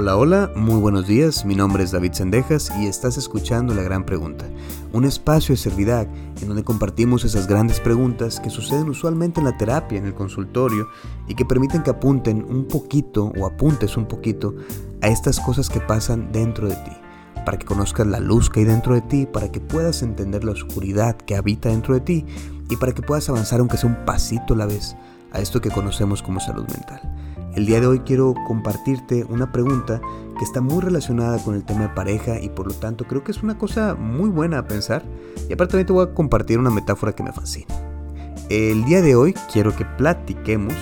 Hola, hola, muy buenos días, mi nombre es David Sendejas y estás escuchando La Gran Pregunta, un espacio de servidad en donde compartimos esas grandes preguntas que suceden usualmente en la terapia, en el consultorio y que permiten que apunten un poquito o apuntes un poquito a estas cosas que pasan dentro de ti, para que conozcas la luz que hay dentro de ti, para que puedas entender la oscuridad que habita dentro de ti y para que puedas avanzar aunque sea un pasito a la vez a esto que conocemos como salud mental. El día de hoy quiero compartirte una pregunta que está muy relacionada con el tema de pareja y por lo tanto creo que es una cosa muy buena a pensar. Y aparte también te voy a compartir una metáfora que me fascina. El día de hoy quiero que platiquemos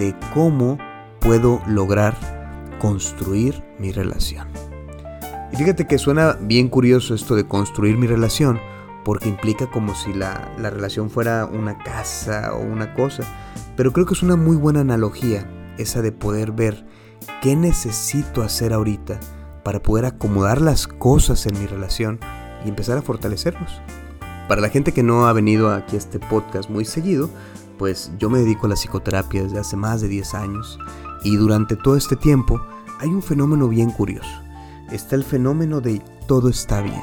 de cómo puedo lograr construir mi relación. Y fíjate que suena bien curioso esto de construir mi relación porque implica como si la, la relación fuera una casa o una cosa. Pero creo que es una muy buena analogía esa de poder ver qué necesito hacer ahorita para poder acomodar las cosas en mi relación y empezar a fortalecernos. Para la gente que no ha venido aquí a este podcast muy seguido, pues yo me dedico a la psicoterapia desde hace más de 10 años y durante todo este tiempo hay un fenómeno bien curioso. Está el fenómeno de todo está bien.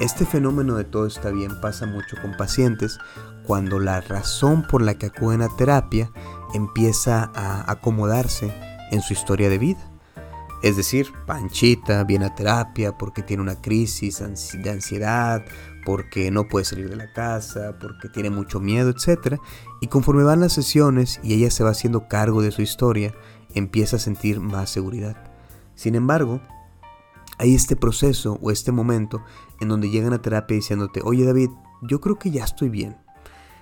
Este fenómeno de todo está bien pasa mucho con pacientes cuando la razón por la que acuden a terapia empieza a acomodarse en su historia de vida. Es decir, Panchita viene a terapia porque tiene una crisis de ansiedad, porque no puede salir de la casa, porque tiene mucho miedo, etc. Y conforme van las sesiones y ella se va haciendo cargo de su historia, empieza a sentir más seguridad. Sin embargo, hay este proceso o este momento en donde llegan a terapia diciéndote, oye David, yo creo que ya estoy bien.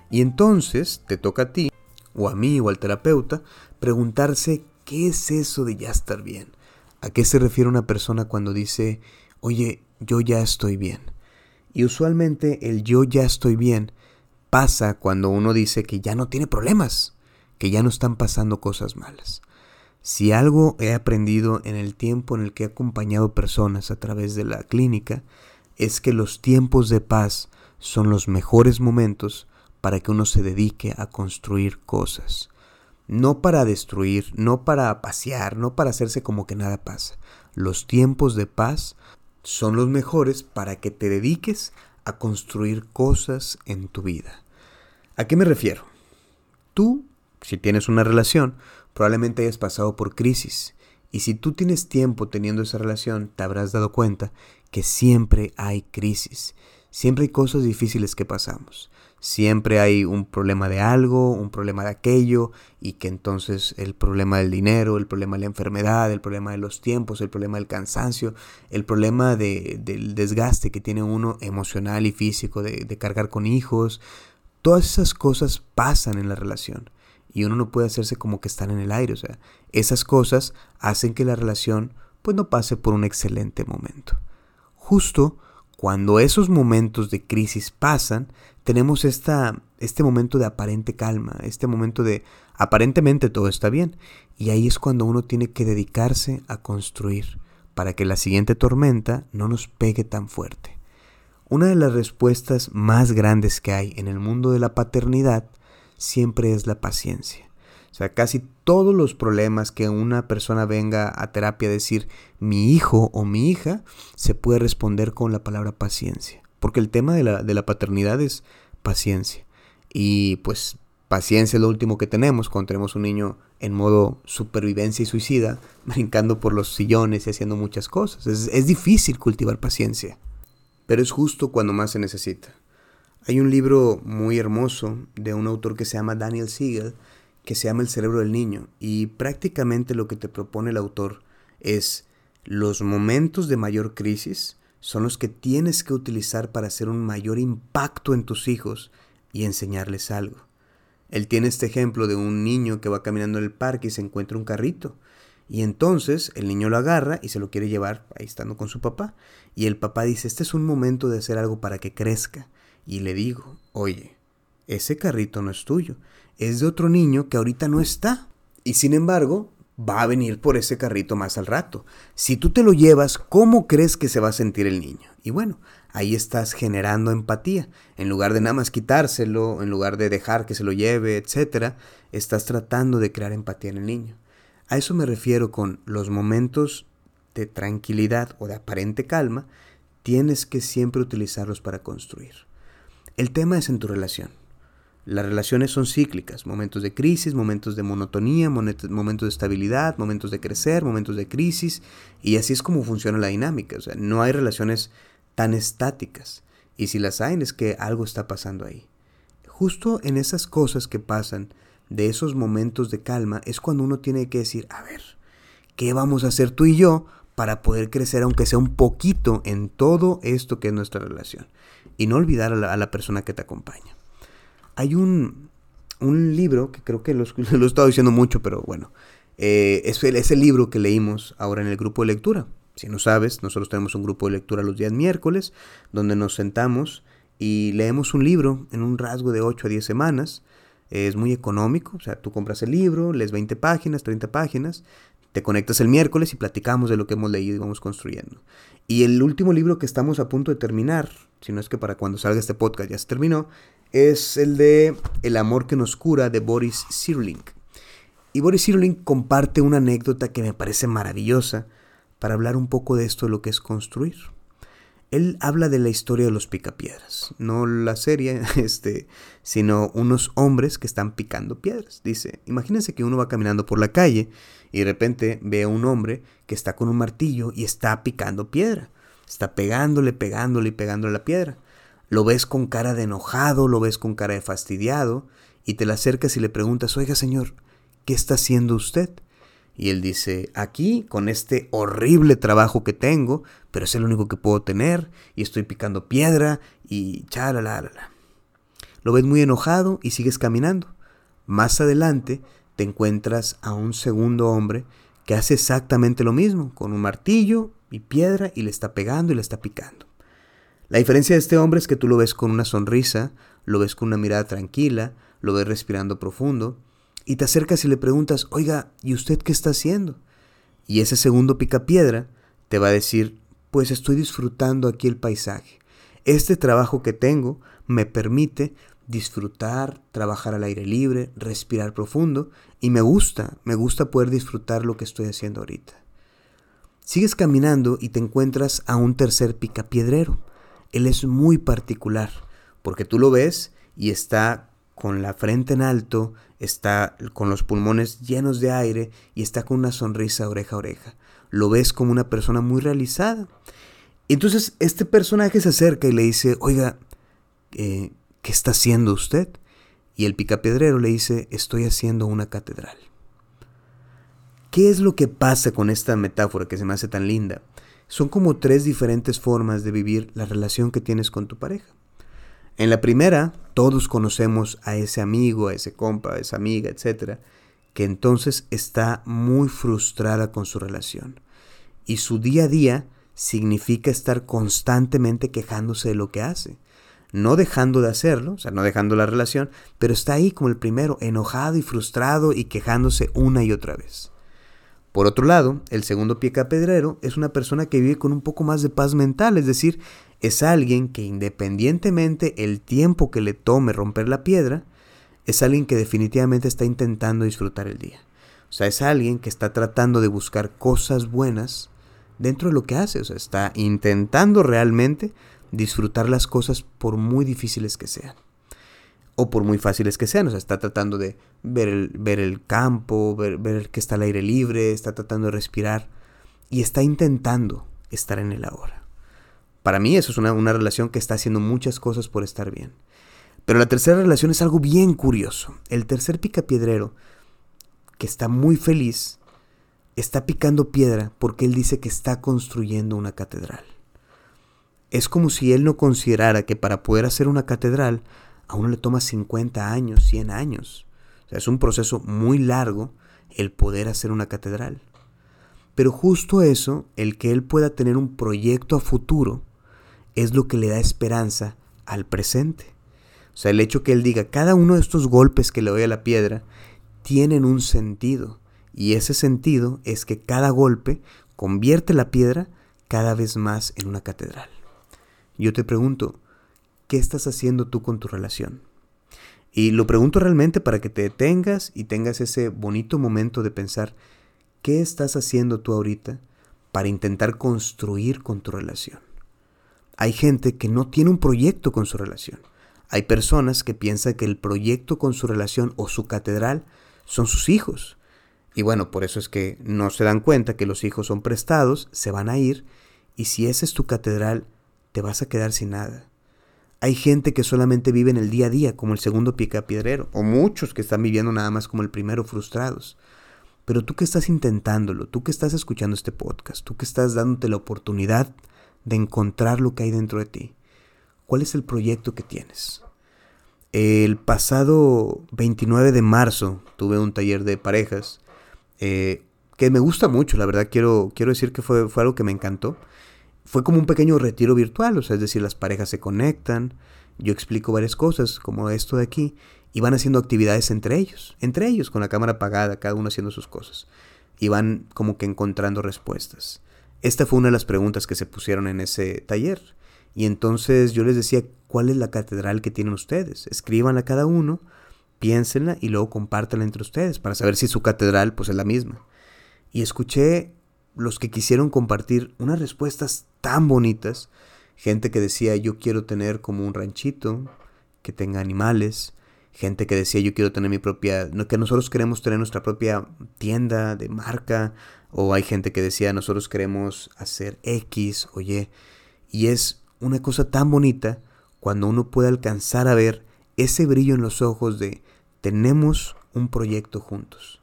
Y entonces te toca a ti o a mí o al terapeuta, preguntarse qué es eso de ya estar bien. ¿A qué se refiere una persona cuando dice, oye, yo ya estoy bien? Y usualmente el yo ya estoy bien pasa cuando uno dice que ya no tiene problemas, que ya no están pasando cosas malas. Si algo he aprendido en el tiempo en el que he acompañado personas a través de la clínica, es que los tiempos de paz son los mejores momentos para que uno se dedique a construir cosas. No para destruir, no para pasear, no para hacerse como que nada pasa. Los tiempos de paz son los mejores para que te dediques a construir cosas en tu vida. ¿A qué me refiero? Tú, si tienes una relación, probablemente hayas pasado por crisis. Y si tú tienes tiempo teniendo esa relación, te habrás dado cuenta que siempre hay crisis. Siempre hay cosas difíciles que pasamos. Siempre hay un problema de algo, un problema de aquello, y que entonces el problema del dinero, el problema de la enfermedad, el problema de los tiempos, el problema del cansancio, el problema del desgaste que tiene uno emocional y físico de, de cargar con hijos, todas esas cosas pasan en la relación. Y uno no puede hacerse como que están en el aire. O sea, esas cosas hacen que la relación pues no pase por un excelente momento. Justo cuando esos momentos de crisis pasan, tenemos esta, este momento de aparente calma, este momento de aparentemente todo está bien. Y ahí es cuando uno tiene que dedicarse a construir para que la siguiente tormenta no nos pegue tan fuerte. Una de las respuestas más grandes que hay en el mundo de la paternidad siempre es la paciencia. O sea, casi todos los problemas que una persona venga a terapia a decir mi hijo o mi hija, se puede responder con la palabra paciencia. Porque el tema de la, de la paternidad es paciencia. Y pues paciencia es lo último que tenemos cuando tenemos un niño en modo supervivencia y suicida, brincando por los sillones y haciendo muchas cosas. Es, es difícil cultivar paciencia, pero es justo cuando más se necesita. Hay un libro muy hermoso de un autor que se llama Daniel Siegel, que se llama El cerebro del niño y prácticamente lo que te propone el autor es los momentos de mayor crisis son los que tienes que utilizar para hacer un mayor impacto en tus hijos y enseñarles algo. Él tiene este ejemplo de un niño que va caminando en el parque y se encuentra un carrito. Y entonces el niño lo agarra y se lo quiere llevar ahí estando con su papá. Y el papá dice, este es un momento de hacer algo para que crezca. Y le digo, oye, ese carrito no es tuyo, es de otro niño que ahorita no está. Y sin embargo, va a venir por ese carrito más al rato. Si tú te lo llevas, ¿cómo crees que se va a sentir el niño? Y bueno, ahí estás generando empatía. En lugar de nada más quitárselo, en lugar de dejar que se lo lleve, etc., estás tratando de crear empatía en el niño. A eso me refiero con los momentos de tranquilidad o de aparente calma, tienes que siempre utilizarlos para construir. El tema es en tu relación. Las relaciones son cíclicas, momentos de crisis, momentos de monotonía, momentos de estabilidad, momentos de crecer, momentos de crisis, y así es como funciona la dinámica. O sea, no hay relaciones tan estáticas, y si las hay es que algo está pasando ahí. Justo en esas cosas que pasan, de esos momentos de calma, es cuando uno tiene que decir, a ver, ¿qué vamos a hacer tú y yo para poder crecer aunque sea un poquito en todo esto que es nuestra relación? Y no olvidar a la persona que te acompaña. Hay un, libro que creo que lo, he estado diciendo mucho, pero bueno, eh, es, el, libro que leímos ahora en el grupo de lectura. Si no sabes, nosotros tenemos un grupo de lectura los días miércoles, donde nos sentamos y leemos un libro en un rasgo de 8 a 10 semanas. Es muy económico, o sea, tú compras el libro, lees 20 páginas, 30 páginas, te conectas el miércoles y platicamos de lo que hemos leído y vamos construyendo. Y el último libro que estamos a punto de terminar, si no es que para cuando salga este podcast ya se terminó, es el de El amor que nos cura de Boris Cyrulnik. Y Boris Cyrulnik comparte una anécdota que me parece maravillosa para hablar un poco de esto de lo que es construir. Él habla de la historia de los picapiedras, no la serie, este, sino unos hombres que están picando piedras. Dice, imagínense que uno va caminando por la calle y de repente ve a un hombre que está con un martillo y está picando piedra. Está pegándole, pegándole y pegándole la piedra lo ves con cara de enojado, lo ves con cara de fastidiado, y te le acercas y le preguntas, oiga señor, ¿qué está haciendo usted? Y él dice, aquí, con este horrible trabajo que tengo, pero es el único que puedo tener, y estoy picando piedra, y la. Lo ves muy enojado y sigues caminando. Más adelante te encuentras a un segundo hombre que hace exactamente lo mismo, con un martillo y piedra, y le está pegando y le está picando. La diferencia de este hombre es que tú lo ves con una sonrisa, lo ves con una mirada tranquila, lo ves respirando profundo, y te acercas y le preguntas, oiga, ¿y usted qué está haciendo? Y ese segundo picapiedra te va a decir, pues estoy disfrutando aquí el paisaje. Este trabajo que tengo me permite disfrutar, trabajar al aire libre, respirar profundo, y me gusta, me gusta poder disfrutar lo que estoy haciendo ahorita. Sigues caminando y te encuentras a un tercer picapiedrero. Él es muy particular, porque tú lo ves y está con la frente en alto, está con los pulmones llenos de aire y está con una sonrisa oreja a oreja. Lo ves como una persona muy realizada. Entonces este personaje se acerca y le dice, oiga, eh, ¿qué está haciendo usted? Y el picapiedrero le dice, estoy haciendo una catedral. ¿Qué es lo que pasa con esta metáfora que se me hace tan linda? Son como tres diferentes formas de vivir la relación que tienes con tu pareja. En la primera, todos conocemos a ese amigo, a ese compa, a esa amiga, etcétera, que entonces está muy frustrada con su relación. Y su día a día significa estar constantemente quejándose de lo que hace. No dejando de hacerlo, o sea, no dejando la relación, pero está ahí como el primero, enojado y frustrado y quejándose una y otra vez. Por otro lado, el segundo pie capedrero es una persona que vive con un poco más de paz mental, es decir, es alguien que independientemente el tiempo que le tome romper la piedra, es alguien que definitivamente está intentando disfrutar el día. O sea, es alguien que está tratando de buscar cosas buenas dentro de lo que hace, o sea, está intentando realmente disfrutar las cosas por muy difíciles que sean o por muy fáciles que sean. O sea, está tratando de ver el, campo, ver, ver, que está al aire libre, está tratando de respirar y está intentando estar en el ahora. Para mí eso es una, una relación que está haciendo muchas cosas por estar bien. Pero la tercera relación es algo bien curioso. El tercer picapiedrero, que está muy feliz, está picando piedra porque él dice que está construyendo una catedral. Es como si él no considerara que para poder hacer una catedral a uno le toma 50 años, 100 años. O sea, es un proceso muy largo el poder hacer una catedral. Pero justo eso, el que él pueda tener un proyecto a futuro, es lo que le da esperanza al presente. O sea, el hecho que él diga, cada uno de estos golpes que le doy a la piedra tienen un sentido. Y ese sentido es que cada golpe convierte la piedra cada vez más en una catedral. Yo te pregunto, ¿qué estás haciendo tú con tu relación? Y lo pregunto realmente para que te detengas y tengas ese bonito momento de pensar, ¿qué estás haciendo tú ahorita para intentar construir con tu relación. Hay gente que no tiene un proyecto con su relación. Hay personas que piensan que el proyecto con su relación o su catedral son sus hijos. Y bueno, por eso es que no se dan cuenta que los hijos son prestados, se van a ir, y si esa es tu catedral, te vas a quedar sin nada. Hay gente que solamente vive en el día a día, como el segundo picapiedrero, o muchos que están viviendo nada más como el primero, frustrados. Pero tú que estás intentándolo, tú que estás escuchando este podcast, tú que estás dándote la oportunidad de encontrar lo que hay dentro de ti, ¿cuál es el proyecto que tienes? El pasado 29 de marzo tuve un taller de parejas eh, que me gusta mucho, la verdad quiero, quiero decir que fue, fue algo que me encantó fue como un pequeño retiro virtual, o sea, es decir, las parejas se conectan, yo explico varias cosas, como esto de aquí, y van haciendo actividades entre ellos, entre ellos, con la cámara apagada, cada uno haciendo sus cosas, y van como que encontrando respuestas. Esta fue una de las preguntas que se pusieron en ese taller, y entonces yo les decía, ¿cuál es la catedral que tienen ustedes? Escríbanla cada uno, piénsenla y luego compártanla entre ustedes para saber si su catedral pues es la misma. Y escuché los que quisieron compartir unas respuestas tan bonitas. Gente que decía yo quiero tener como un ranchito, que tenga animales. Gente que decía yo quiero tener mi propia, que nosotros queremos tener nuestra propia tienda de marca. O hay gente que decía nosotros queremos hacer X o Y. Y es una cosa tan bonita cuando uno puede alcanzar a ver ese brillo en los ojos de tenemos un proyecto juntos.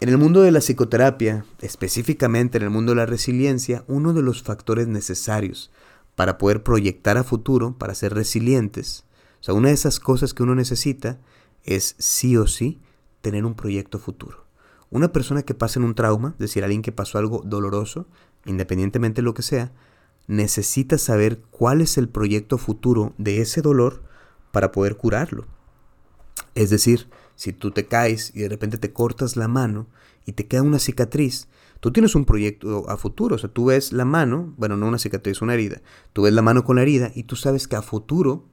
En el mundo de la psicoterapia, específicamente en el mundo de la resiliencia, uno de los factores necesarios para poder proyectar a futuro, para ser resilientes, o sea, una de esas cosas que uno necesita es sí o sí tener un proyecto futuro. Una persona que pasa en un trauma, es decir, alguien que pasó algo doloroso, independientemente de lo que sea, necesita saber cuál es el proyecto futuro de ese dolor para poder curarlo. Es decir, si tú te caes y de repente te cortas la mano y te queda una cicatriz, tú tienes un proyecto a futuro. O sea, tú ves la mano, bueno, no una cicatriz, una herida. Tú ves la mano con la herida y tú sabes que a futuro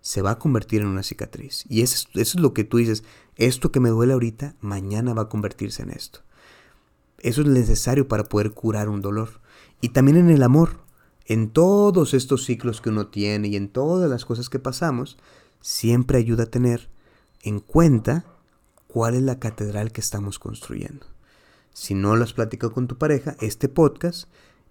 se va a convertir en una cicatriz. Y eso es, eso es lo que tú dices, esto que me duele ahorita, mañana va a convertirse en esto. Eso es necesario para poder curar un dolor. Y también en el amor, en todos estos ciclos que uno tiene y en todas las cosas que pasamos, siempre ayuda a tener en cuenta cuál es la catedral que estamos construyendo. Si no lo has platicado con tu pareja, este podcast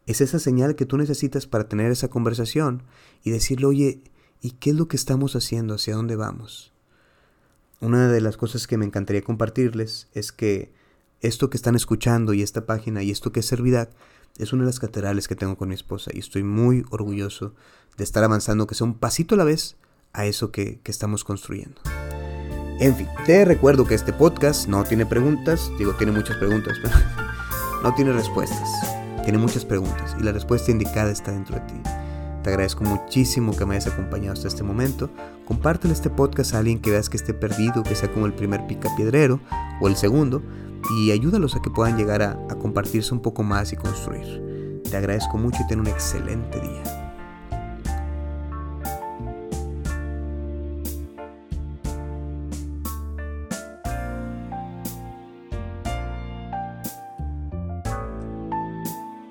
es esa señal que tú necesitas para tener esa conversación y decirle, oye, ¿y qué es lo que estamos haciendo? ¿Hacia dónde vamos? Una de las cosas que me encantaría compartirles es que esto que están escuchando y esta página y esto que es Servidad es una de las catedrales que tengo con mi esposa y estoy muy orgulloso de estar avanzando, que sea un pasito a la vez, a eso que, que estamos construyendo. En fin, te recuerdo que este podcast no tiene preguntas, digo, tiene muchas preguntas, pero no tiene respuestas. Tiene muchas preguntas y la respuesta indicada está dentro de ti. Te agradezco muchísimo que me hayas acompañado hasta este momento. Compártelo este podcast a alguien que veas que esté perdido, que sea como el primer picapiedrero o el segundo, y ayúdalos a que puedan llegar a, a compartirse un poco más y construir. Te agradezco mucho y ten un excelente día.